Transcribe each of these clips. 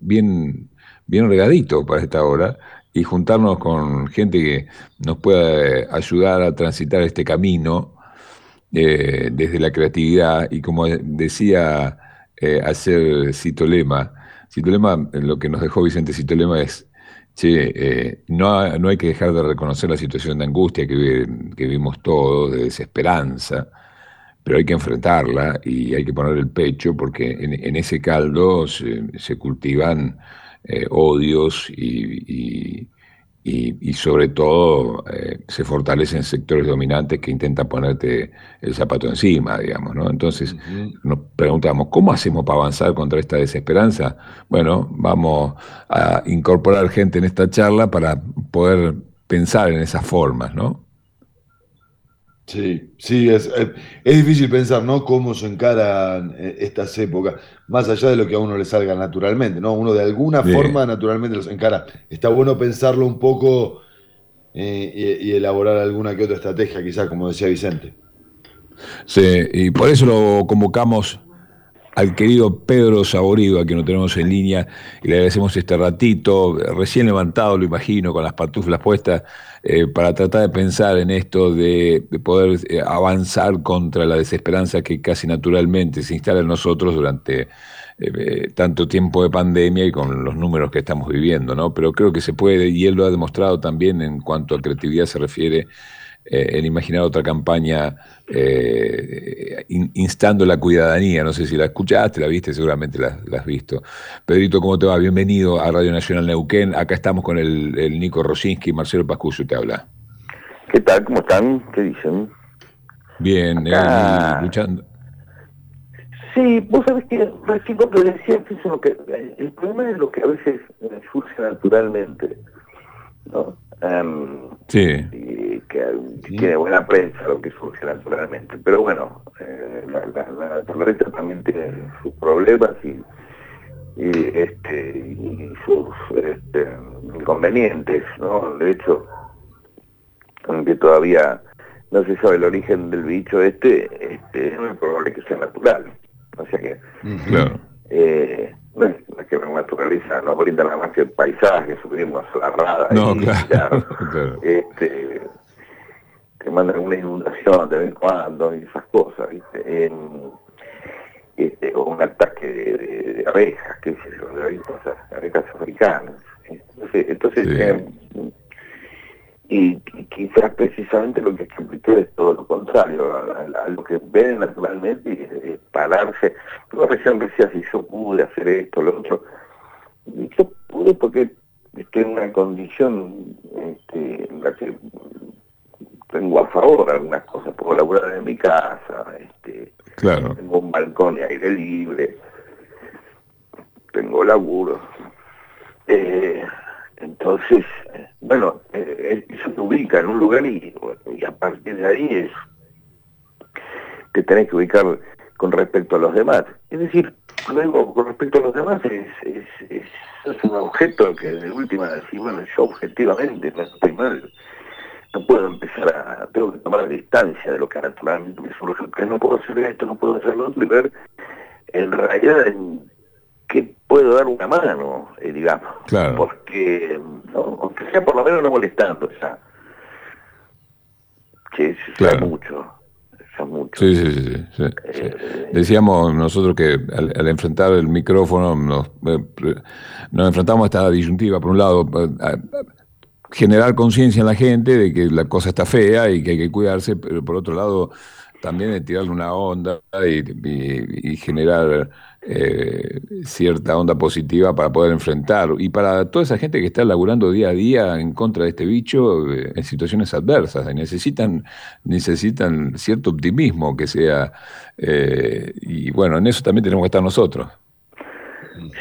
bien, bien regaditos para esta hora y juntarnos con gente que nos pueda ayudar a transitar este camino eh, desde la creatividad y como decía eh, ayer Citolema, Citolema, lo que nos dejó Vicente Citolema es, che, eh, no, no, hay que dejar de reconocer la situación de angustia que, que vivimos todos, de desesperanza, pero hay que enfrentarla y hay que poner el pecho porque en, ese caldo se, cultivan eh, odios y, y, sobre todo eh, se fortalecen sectores dominantes que intentan ponerte el zapato encima, digamos, ¿no? Entonces nos preguntamos, ¿cómo hacemos para avanzar contra esta desesperanza? Bueno, vamos a incorporar gente en esta charla para poder pensar en esas formas, ¿no? Sí, sí, es, es, difícil pensar, ¿no? Cómo se encaran eh, estas épocas, más allá de lo que a uno le salga naturalmente, ¿no? Uno de alguna forma naturalmente los encara. Está bueno pensarlo un poco eh, y, elaborar alguna que otra estrategia, quizás, como decía Vicente. Sí, y por eso lo convocamos al querido Pedro Saborido, a quien lo tenemos en línea, y le agradecemos este ratito, recién levantado, lo imagino, con las pantuflas puestas, eh, para tratar de pensar en esto de, poder eh, avanzar contra la desesperanza que casi naturalmente se instala en nosotros durante eh, tanto tiempo de pandemia y con los números que estamos viviendo, ¿no? Pero creo que se puede, y él lo ha demostrado también en cuanto a creatividad se refiere, eh, en imaginar otra campaña eh, instando la cuidadanía. No sé si la escuchaste, la viste, seguramente la, has visto. Pedrito, ¿cómo te va? Bienvenido a Radio Nacional Neuquén. Acá estamos con el, Nico Rosinski y Marcelo Pascuso te habla. ¿Qué tal? ¿Cómo están? ¿Qué dicen? Bien, eh, luchando. Sí, vos sabés que recién cuando decía que el problema es lo que a veces surge naturalmente, ¿no? Em, sí. Y que, tiene buena prensa lo que surge naturalmente. Pero bueno, eh, la, la, también tiene sus problemas y, este, y sus este, inconvenientes, ¿no? De hecho, aunque todavía no se sabe el origen del bicho este, este es muy probable que sea natural. O sea que... Claro. Eh, no es, que la naturaleza no brinda nada más que el paisaje, sufrimos la rada. No, claro, Este, te mandan una inundación de vez en cuando y esas cosas, ¿viste? este, o un ataque de, abejas, qué sé yo, de abejas africanas. Entonces, entonces eh, y, quizás precisamente lo que expliqué es todo lo contrario, a, lo que ven naturalmente y pararse. Pero recién decía si yo pude hacer esto, lo otro. Y yo pude porque estoy en una condición este, en la que tengo a favor algunas cosas, puedo laburar en mi casa, este, claro. tengo un balcón y aire libre, tengo laburo. Eh, entonces, bueno, eh, eso te ubica en un lugar y, a partir de ahí es te tenés que ubicar con respecto a los demás. Es decir, luego con respecto a los demás es, es, es, un objeto que de última decir, bueno, yo objetivamente no estoy mal. No puedo empezar a, tengo que tomar distancia de lo que naturalmente me surge, que no puedo hacer esto, no puedo hacer lo otro, y ver en realidad en que puedo dar una mano, eh, digamos. Claro. Porque, aunque sea por lo menos no molestando, ya. Que es mucho. mucho. Sí, sí, sí. Eh, Decíamos nosotros que al, enfrentar el micrófono nos, eh, nos enfrentamos a esta disyuntiva. Por un lado, generar conciencia en la gente de que la cosa está fea y que hay que cuidarse, pero por otro lado, también de tirarle una onda y generar eh, cierta onda positiva para poder enfrentar. Y para toda esa gente que está laburando día a día en contra de este bicho eh, en situaciones adversas, necesitan, necesitan cierto optimismo que sea. Eh, y bueno, en eso también tenemos que estar nosotros.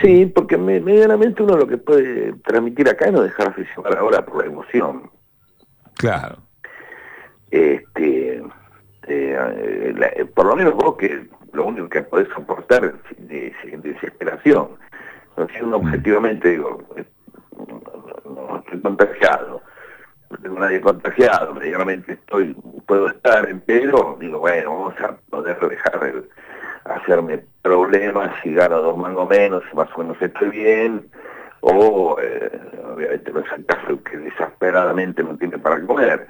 Sí, porque medianamente uno lo que puede transmitir acá es no dejar aficionar ahora por la emoción. Claro. Este, por lo menos vos que lo único que podés soportar es, desesperación. si uno mm. objetivamente digo, eh, no, estoy contagiado, no tengo nadie contagiado, medianamente estoy, puedo estar en pero, digo, bueno, vamos a poder dejar a hacerme problemas si gano dos mangos menos, más o menos estoy bien, o eh, obviamente no es el caso que desesperadamente no tiene para comer.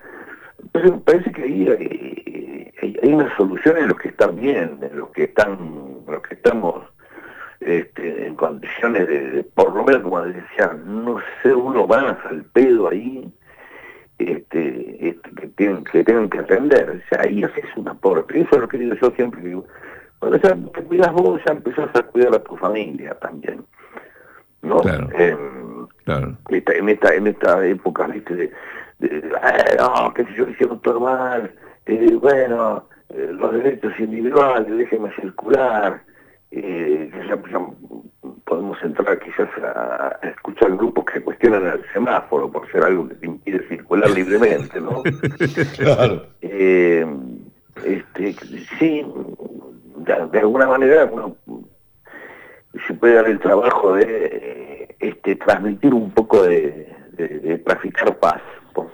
Me parece que ahí hay, una solución en los que están bien, en los que están, los que estamos este, en condiciones de, por lo menos como decía, no ser uno más al pedo ahí, este, este, que, tienen, que tienen que atender. O sea, ahí haces un aporte. Eso es lo que digo yo siempre. Digo, cuando ya te cuidas vos, ya empezás a cuidar a tu familia también. ¿no? Claro. Em, en, esta, en esta época, ¿viste? De, de, no, que si yo hicieron todo mal, eh, bueno, eh, los derechos individuales, déjenme circular, eh, ya, podemos entrar quizás a, escuchar grupos que cuestionan el semáforo por ser algo que te impide circular libremente, ¿no? claro. Eh, este, sí, de, alguna manera uno se puede dar el trabajo de este, transmitir un poco de, de, traficar paz, por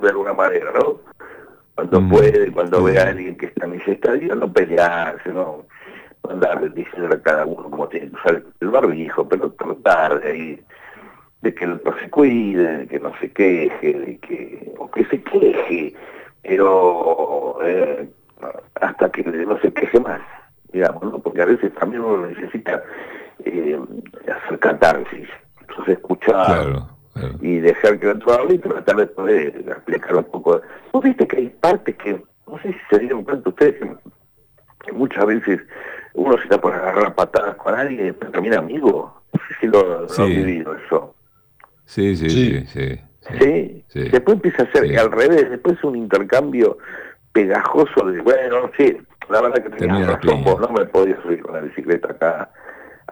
de alguna manera, ¿no? Cuando mm. puede, cuando ve a alguien que está en ese estadio, no pelearse, no andar diciendo a cada uno cómo tiene que usar el barbijo, pero tratar de, de que el otro se cuide, de que no se queje, de que, o que se queje, pero eh, hasta que no se queje más, digamos, ¿no? porque a veces también uno necesita eh, hacer catarsis, entonces escuchar y dejar que el otro hable y tratar de poder explicar un poco. ¿Vos viste que hay partes que, no sé si se dieron cuenta ustedes, que muchas veces uno se está por agarrar patadas con alguien y después termina amigo. No sé si lo, sí. vivido eso. Sí, sí, sí. sí, sí, Después empieza a ser al revés, después es un intercambio pegajoso de, bueno, sí, la verdad que tenías razón, vos no me podías subir con la bicicleta acá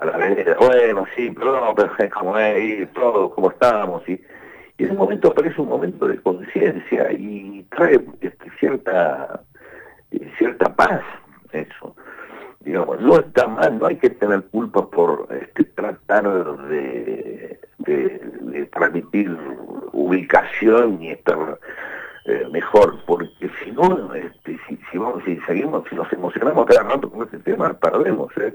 a la avenida. Bueno, sí, pero pero es como es, todo, como estábamos. Y, y ese momento aparece un momento de conciencia y trae este, cierta, cierta paz, eso digamos, no está mal, no hay que tener culpa por este, tratar de, transmitir ubicación y estar eh, mejor, porque si no, este, si, si, vamos, si seguimos, si nos emocionamos cada rato con este tema, perdemos. ¿eh?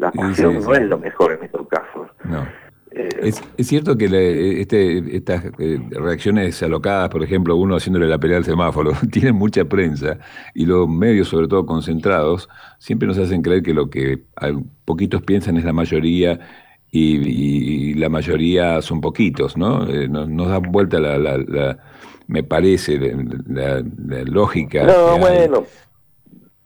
La pasión no es lo mejor en estos casos. No. Eh, es, es, cierto que este, estas eh, reacciones alocadas, por ejemplo, uno haciéndole la pelea al semáforo, tienen mucha prensa y los medios, sobre todo concentrados, siempre nos hacen creer que lo que poquitos piensan es la mayoría y, la mayoría son poquitos, ¿no? Eh, nos, nos, da vuelta la, me parece, la, lógica. No, bueno.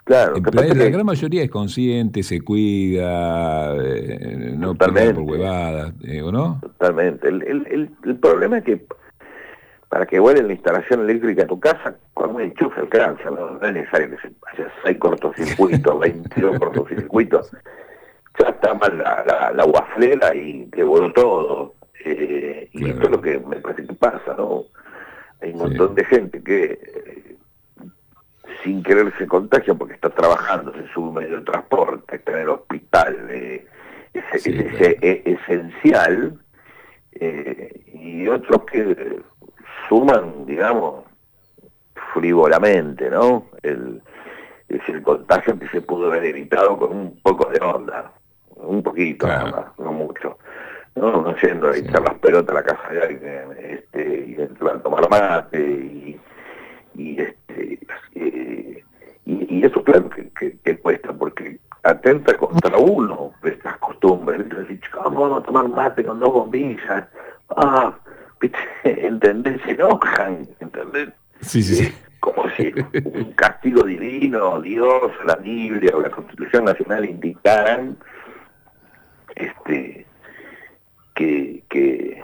Claro, la gran mayoría es consciente, se cuida, eh, no pelea por huevadas, eh, ¿o no? Totalmente. El, el, el, problema es que para que vuele la instalación eléctrica a tu casa, con un enchufe alcanza, no, no es necesario que se haya 6 cortocircuitos, 22 cortocircuitos. Ya está mal la, la, la guaflera y te voló todo. Eh, y esto es lo que me parece que pasa, ¿no? Hay un montón de gente que sin querer se contagia porque está trabajando, se sube un medio de transporte, está en el hospital, eh, es, esencial, eh, y otros que suman, digamos, frívolamente, ¿no? El, es el contagio que se pudo haber evitado con un poco de onda, un poquito nada más, no mucho. No, no yendo a echar las pelotas a la casa de alguien, este, y entrar a tomar mate, y, y este, eh, y, eso claro que, cuesta, porque atenta contra uno estas costumbres. Entonces, ¿cómo vamos a tomar mate con dos bombillas? Ah, ¿entendés? Se enojan, ¿entendés? Sí, sí, Como si un castigo divino, Dios, la Biblia o la Constitución Nacional indicaran este que, que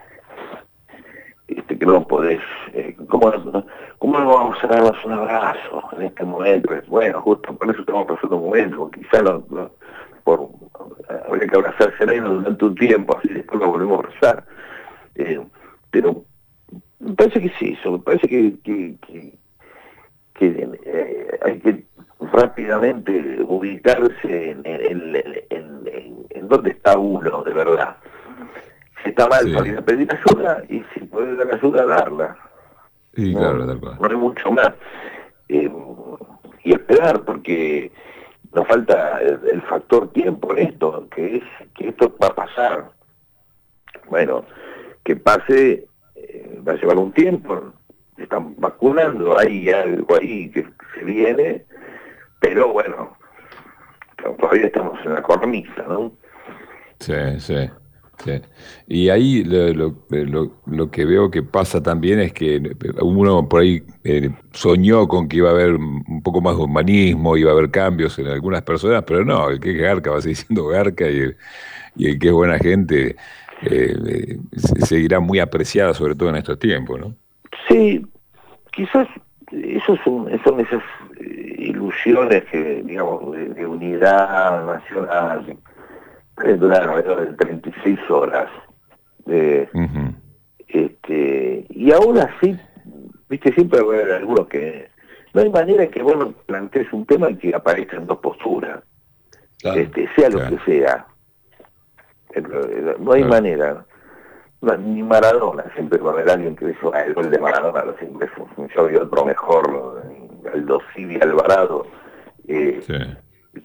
que no podés, eh, ¿cómo, ¿cómo, no vamos a darnos un abrazo en este momento? Bueno, justo por eso estamos pasando un momento, quizá no, por, habría que abrazarse durante un tiempo, así después lo volvemos a abrazar. Eh, pero me parece que sí, eso, me parece que, eh, hay que rápidamente ubicarse en, dónde está uno de verdad si está mal, salir a pedir ayuda y si puede dar ayuda, darla. no, no hay mucho más. Eh, y esperar, porque nos falta el, factor tiempo en esto, que es que esto va a pasar. Bueno, que pase, eh, va a llevar un tiempo, están vacunando, hay algo ahí que se viene, pero bueno, todavía estamos en la cornisa, ¿no? Sí, sí. Y ahí lo, lo, que veo que pasa también es que uno por ahí eh, soñó con que iba a haber un poco más de humanismo, iba a haber cambios en algunas personas, pero no, el que es garca va a seguir siendo garca y el, y el que es buena gente eh, eh seguirá muy apreciada, sobre todo en estos tiempos, ¿no? Sí, quizás eso son, esas eh, ilusiones que, digamos, de unidad nacional duraron alrededor de 36 horas. este, y aún así, viste, siempre va a haber algunos que... No hay manera que vos plantees un tema y que aparezcan dos posturas, este, sea lo que sea. No hay manera. ni Maradona, siempre va a haber alguien que dice, ah, el gol de Maradona lo siempre yo y otro mejor, Aldo Civi Alvarado. Eh,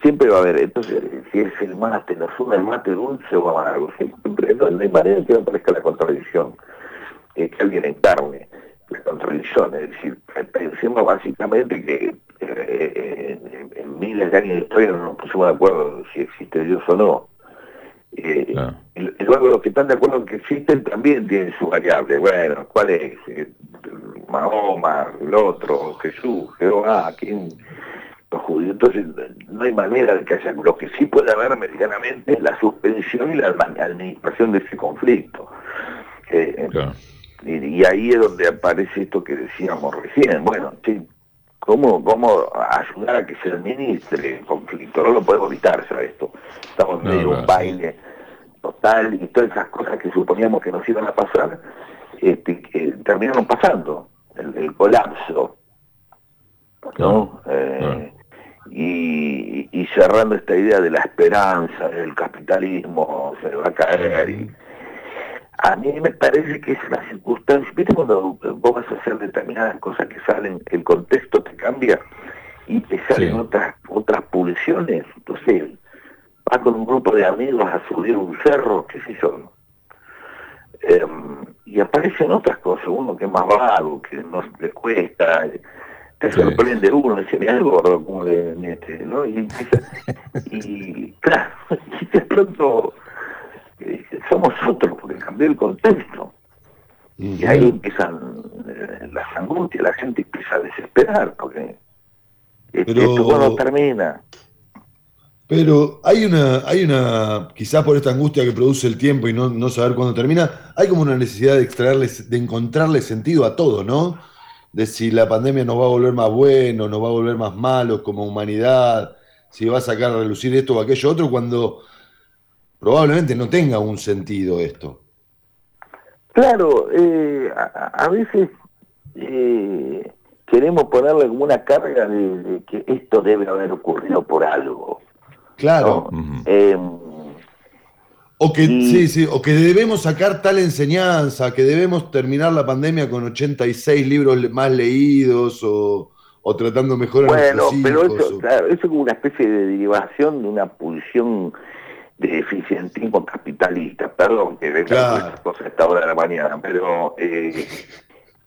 siempre va a haber, entonces, si es el mate, nos suma el mate dulce o amargo, siempre, no, hay manera que no aparezca la contradicción, que alguien encarne la contradicción, es decir, pensemos básicamente que eh, en, miles de años de historia no nos pusimos de acuerdo si existe Dios o no. Eh, y, luego los que están de acuerdo en que existen también tienen su variable. Bueno, ¿cuál es? Eh, Mahoma, el otro, Jesús, Jehová, ¿quién? Judíos. Entonces, no hay manera de que haya. Lo que sí puede haber medianamente es la suspensión y la administración de ese conflicto. Eh, y, ahí es donde aparece esto que decíamos recién. Bueno, sí, ¿cómo, cómo ayudar a que se administre el conflicto? No lo podemos evitar, ¿sabes? Esto. Estamos en medio de un baile total y todas esas cosas que suponíamos que nos iban a pasar, este, que terminaron pasando. El, colapso. ¿no? Eh, y, cerrando esta idea de la esperanza, del capitalismo se va a caer. Y a mí me parece que es una circunstancia, ¿viste cuando vos vas a hacer determinadas cosas que salen, el contexto te cambia y te salen otras otras pulsiones? Entonces, vas con un grupo de amigos a subir un cerro, qué sé yo, em, y aparecen otras cosas, uno que es más vago, que no le cuesta, te sorprende uno, dice, mira gordo como le mete, ¿no? Y, y claro, y de pronto eh, somos otros porque cambió el contexto. Y ahí empiezan eh, las angustias, la gente empieza a desesperar porque este, esto no termina. Pero hay una, hay una, quizás por esta angustia que produce el tiempo y no, no saber cuándo termina, hay como una necesidad de extraerles, de encontrarle sentido a todo, ¿no? De si la pandemia nos va a volver más buenos, nos va a volver más malos como humanidad, si va a sacar a relucir esto o aquello otro, cuando probablemente no tenga un sentido esto. Claro, eh, a, veces eh, queremos ponerle alguna carga de, que esto debe haber ocurrido por algo. Claro. O que, sí, sí, o que debemos sacar tal enseñanza, que debemos terminar la pandemia con 86 libros más leídos o, tratando mejor a Bueno, pero eso, claro, eso es como una especie de derivación de una pulsión de eficientismo capitalista. Perdón que venga claro. esas cosas a esta hora de la mañana, pero, eh,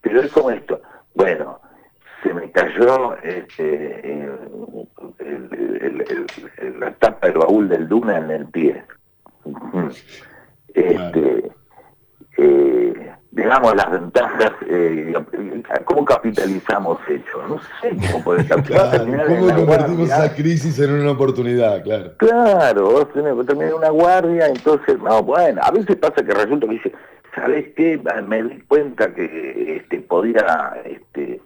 pero es como esto. Bueno, se me cayó este, la tapa del baúl del Duna en el pie. Este, eh, digamos las ventajas, eh, ¿cómo capitalizamos eso? No sé cómo poder capitalizar. ¿Cómo convertimos esa crisis en una oportunidad? Claro. Claro, terminar una guardia, entonces, no, bueno, a veces pasa que resulta que dice, ¿sabes qué? Me di cuenta que este, podía este,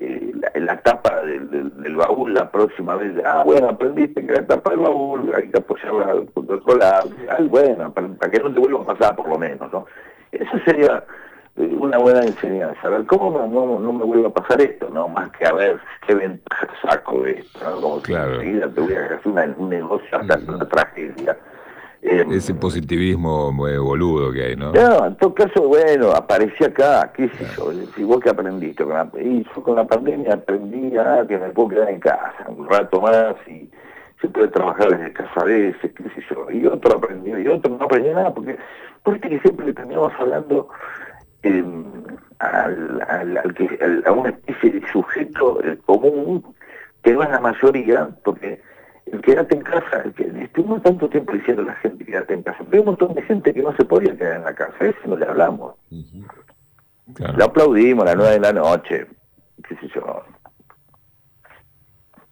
eh, la, tapa del, baúl la próxima vez, ah, bueno, aprendiste que la tapa del baúl hay que apoyarla al cola, ah, bueno, para, que no te vuelva a pasar por lo menos, ¿no? Eso sería eh, una buena enseñanza, a ver, ¿cómo no, no, me vuelva a pasar esto? no Más que a ver qué ventaja saco de esto, ¿no? Como claro. que enseguida te voy a hacer un negocio hasta una tragedia. Eh, Ese positivismo muy boludo que hay, ¿no? No, en todo caso, bueno, aparecía acá, qué sé yo, si vos que aprendiste, con y yo con la pandemia aprendí a que me puedo quedar en casa un rato más y se puede trabajar desde casa de ese, qué sé yo, y otro aprendió, y otro no aprendió nada, porque por este que siempre le terminamos hablando eh, al, al, que, a una especie de sujeto común que no es la mayoría, porque el quédate en casa, el que estuvimos tanto tiempo diciendo a la gente quédate en casa, pero hay un montón de gente que no se podía quedar en la casa, a ese no le hablamos. Lo aplaudimos a las nueve de la noche, qué sé yo,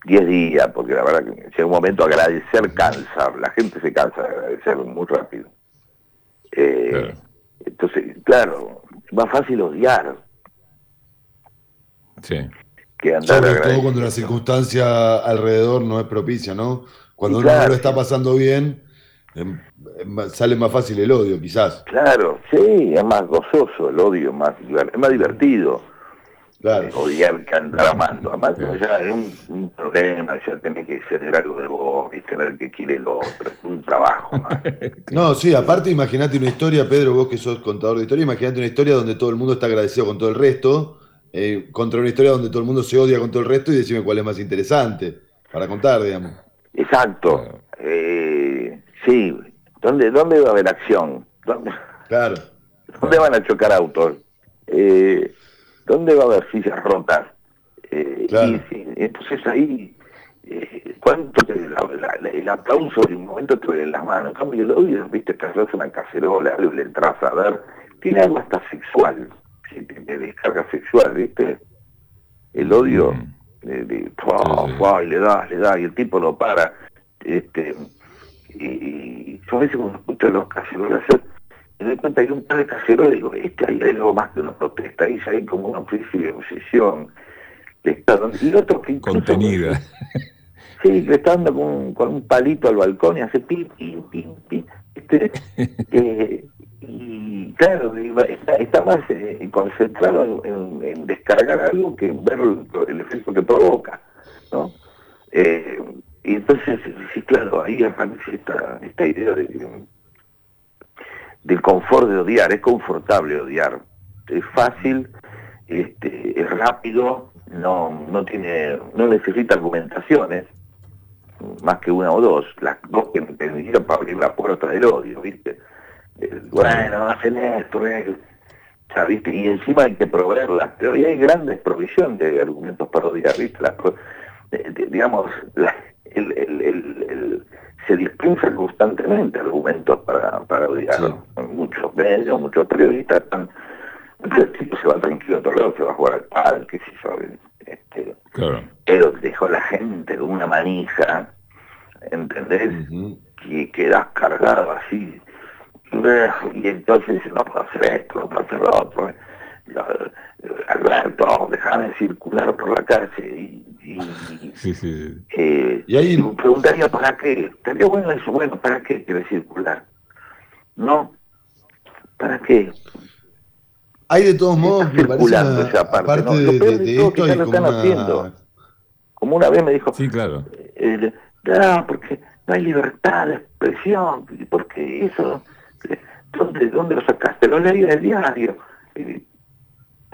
diez días, porque la verdad que llega un momento agradecer cansa, la gente se cansa de agradecer muy rápido. Eh, entonces, claro, más fácil odiar. Sí. Que andar Sobre todo cuando la circunstancia alrededor no es propicia, ¿no? Cuando uno no lo está pasando bien, em, em, sale más fácil el odio, quizás. Claro, sí, es más gozoso el odio, más, es más divertido. Claro. odiar que andar amando. Amando ya es un, problema, ya tenés que ser algo de vos, y tener que quiere el otro, es un trabajo más. no, sí, aparte imagínate una historia, Pedro, vos que sos contador de historia, imagínate una historia donde todo el mundo está agradecido con todo el resto, eh, contra una historia donde todo el mundo se odia con todo el resto y decime cuál es más interesante para contar, digamos. Exacto. Eh, sí, ¿Dónde, ¿dónde va a haber acción? ¿Dónde, claro. ¿Dónde van a chocar autos? Eh, ¿Dónde va a haber sillas rotas? Eh, entonces ahí, eh, ¿cuánto el aplauso de un momento te duele en las manos? En cambio, el odio, viste, haces una cacerola, le entras a ver, tiene algo hasta sexual, de descarga sexual, viste. El odio, de, de y le da, le da, y el tipo lo para. este Y, yo a veces cuando escucho los cacerolas, me doy cuenta que un par de caseros digo, este ahí hay algo más que una protesta, ahí hay como una especie de obsesión de Estado. Y otro que Contenida. Sí, que está dando con, con, un palito al balcón y hace pim, pim, pim, pim. Este, eh, y claro, está, más eh, concentrado en, descargar algo que en ver el, efecto que provoca, ¿no? Eh, y entonces, sí, claro, ahí aparece esta, idea del confort de odiar, es confortable odiar, es fácil, este, es rápido, no, no tiene, no necesita argumentaciones, más que una o dos, las dos que necesitan para abrir la puerta del odio, ¿viste? Bueno, hacen esto, ¿eh? Y encima hay que proveerlas, pero hay grandes provisiones de argumentos para odiar, ¿viste? digamos, el, el, el se dispensa constantemente argumentos para, para odiar. Muchos medios, muchos periodistas están... El tipo se va tranquilo a otro lado, se va a jugar al padre, qué sé yo. Este, claro. Pero dejó la gente con una manija, ¿entendés? Que quedas cargado así. Y entonces no puedo hacer esto, no puedo hacer lo otro. Alberto, déjame circular por la calle y, y, sí, sí. Eh, y ahí me preguntaría para qué, estaría bueno eso, bueno, ¿para qué quiere circular? No, ¿para qué? Hay de todos modos, me parece, aparte ¿no? de, de, de esto hay como una... Haciendo. Como una vez me dijo, sí, claro. Eh, no, porque no hay libertad de expresión, porque eso, ¿dónde, dónde lo sacaste? Lo leí en el diario.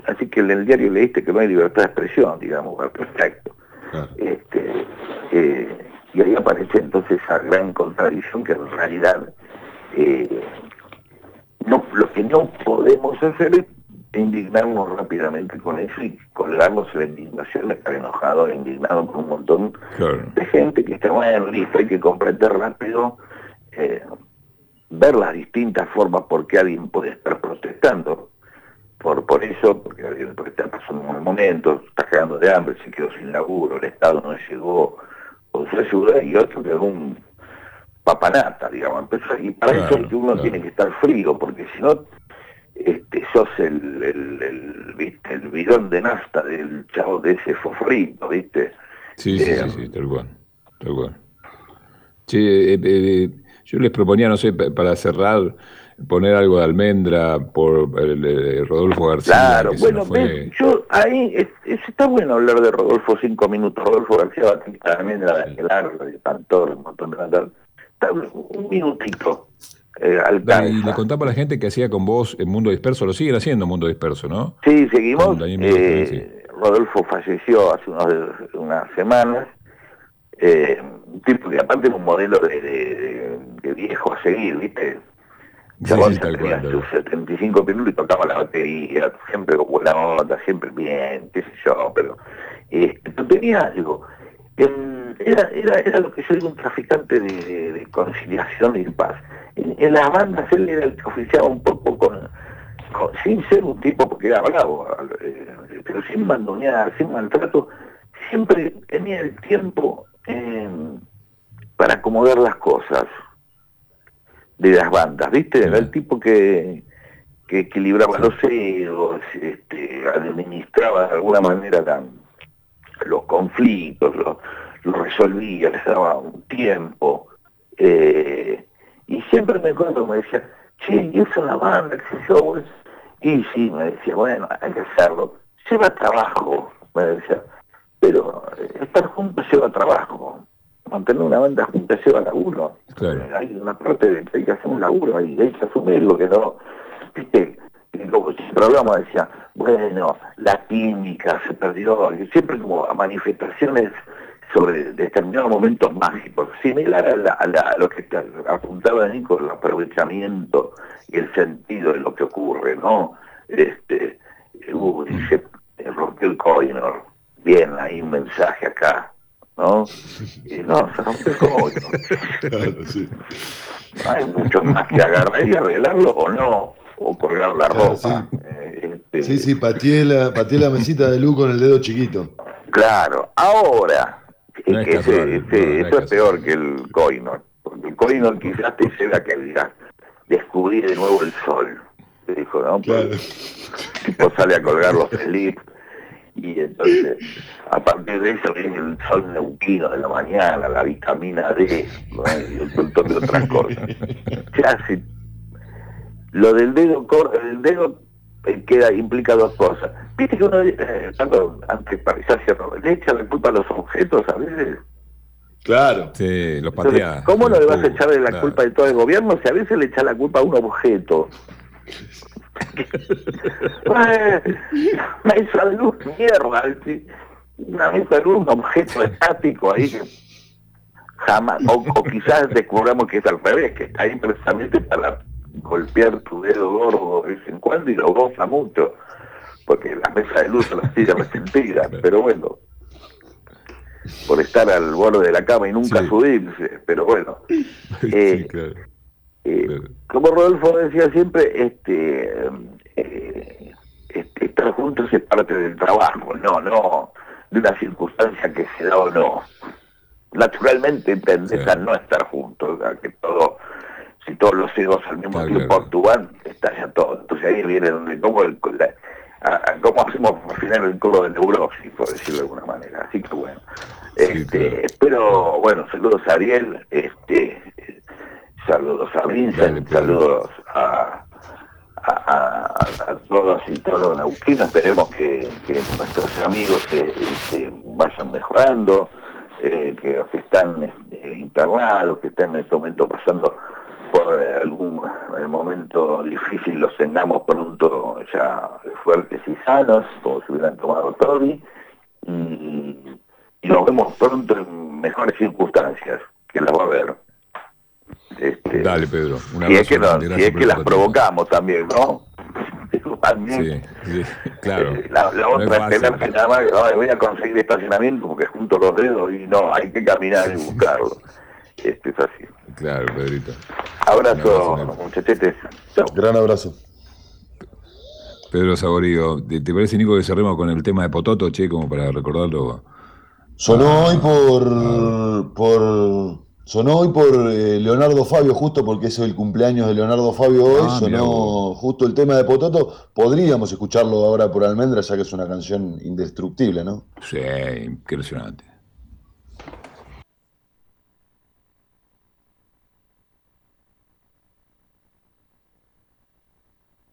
Así que en el diario leíste que no hay libertad de expresión, digamos, perfecto. Este, eh, y ahí aparece entonces esa gran contradicción que en realidad eh, no, lo que no podemos hacer es indignarnos rápidamente con eso y colgarnos la indignación, estar enojado indignado con un montón de gente que está, bueno, listo, hay que comprender rápido, eh, ver las distintas formas por qué alguien puede estar protestando por, por eso, porque, porque está pasando un momento, está quedando de hambre, se quedó sin laburo, el Estado no llegó con su ayuda, y otro que es un papanata, digamos. y para eso es que uno tiene que estar frío, porque si no, este, sos el, el, el, ¿viste? el bidón de nafta del chavo de ese fofrito, ¿viste? Sí, sí, sí, sí, tal cual, tal cual. Eh, eh, yo les proponía, no sé, para cerrar, poner algo de almendra por el, Rodolfo García. Claro, bueno, yo ahí está bueno hablar de Rodolfo cinco minutos. Rodolfo García va también de la de Pantor, un montón de un minutito. Eh, y le contaba a la gente que hacía con vos en Mundo Disperso, lo siguen haciendo Mundo Disperso, ¿no? Sí, seguimos. Eh, Rodolfo falleció hace unas semanas. Eh, un tipo que aparte es un modelo de, viejo a seguir, ¿viste? Chabón tenía sus 75 minutos y tocaba la batería, siempre con buena onda, siempre bien, qué sé yo, pero eh, tenía algo. era, era, era lo que yo digo un traficante de, conciliación y de paz. En, las bandas él era el que oficiaba un poco con, sin ser un tipo porque era bravo, eh, pero sin mandonear, sin maltrato, siempre tenía el tiempo eh, para acomodar las cosas de las bandas, ¿viste? Era el tipo que, que equilibraba los egos, este, administraba de alguna manera los conflictos, los, resolvía, les daba un tiempo. Eh, y siempre me acuerdo, me decía, che, y es una banda, qué yo, y sí, me decía, bueno, hay que hacerlo. Lleva trabajo, me decía, pero estar juntos lleva trabajo. Mantener una banda junta lleva laburo. Hay una parte de que hay que hacer un laburo ahí, hay que asumirlo, que no, viste, como siempre hablamos, decía, bueno, la química se perdió, siempre como manifestaciones sobre determinados momentos mágicos, similar a, lo que apuntaba Nico, el aprovechamiento y el sentido de lo que ocurre, ¿no? Este, uh, dice, rompió el coinor, bien, hay un mensaje acá, ¿no? Y no, se rompe el sí. Hay mucho más que agarrar y arreglarlo o no, o colgar la ropa. Sí, eh, este, sí, sí, pateé la, la mesita de luz con el dedo chiquito. Claro, ahora, es que ese, eso es peor que el coinor, porque el coinor quizás te lleva a que digas, descubrí de nuevo el sol. Te dijo, ¿no? Claro. tipo sale a colgar los slips y entonces a partir de eso viene el sol neuquino de la mañana, la vitamina D y un montón de otras cosas. lo del dedo el dedo eh, queda implica dos cosas. Viste que uno, eh, antes para le echa la culpa a los objetos a veces. Claro. Sí, los patea. ¿Cómo no le vas a echarle la culpa de todo el gobierno si a veces le echa la culpa a un objeto? Mesa de luz, mierda, una mesa de luz, un objeto estático ahí que jamás, o, quizás descubramos que es al revés, que está ahí precisamente para golpear tu dedo gordo de vez en cuando y lo goza mucho, porque la mesa de luz la sigue resentida, pero bueno, por estar al borde de la cama y nunca subirse, pero bueno. Eh, eh, como Rodolfo decía siempre, este, eh, este, estar juntos es parte del trabajo, no, no de una circunstancia que se da o no. Naturalmente tendés a no estar juntos, a que todo, si todos los egos al mismo tiempo actúan, estalla todo. Entonces ahí viene donde cómo, el, cómo hacemos al final el coro de neurosis, por decirlo de alguna manera. Así que bueno. este, Pero bueno, saludos a Ariel, este saludos a Vincent, saludos a, a, todos y todos los nauquinos, esperemos que, nuestros amigos se, vayan mejorando, eh, que los que están este, internados, que están en este momento pasando por algún momento difícil, los tengamos pronto ya fuertes y sanos, como si hubieran tomado Toby, y, y nos vemos pronto en mejores circunstancias, que las va a haber. Este, Dale, Pedro. si es que, es que las provocamos también, ¿no? Sí, claro. Eh, la, otra es que nada más voy a conseguir estacionamiento porque junto los dedos y no, hay que caminar y buscarlo. Este es así. Claro, Pedrito. Abrazo, muchachetes. Gran abrazo. Pedro Saborío, ¿te, parece, Nico, que cerremos con el tema de Pototo, che, como para recordarlo? Sonó hoy por, por Sonó hoy por eh, Leonardo Fabio, justo porque es el cumpleaños de Leonardo Fabio hoy, ah, sonó justo el tema de Pototo. Podríamos escucharlo ahora por Almendra, ya que es una canción indestructible, ¿no? Sí, impresionante.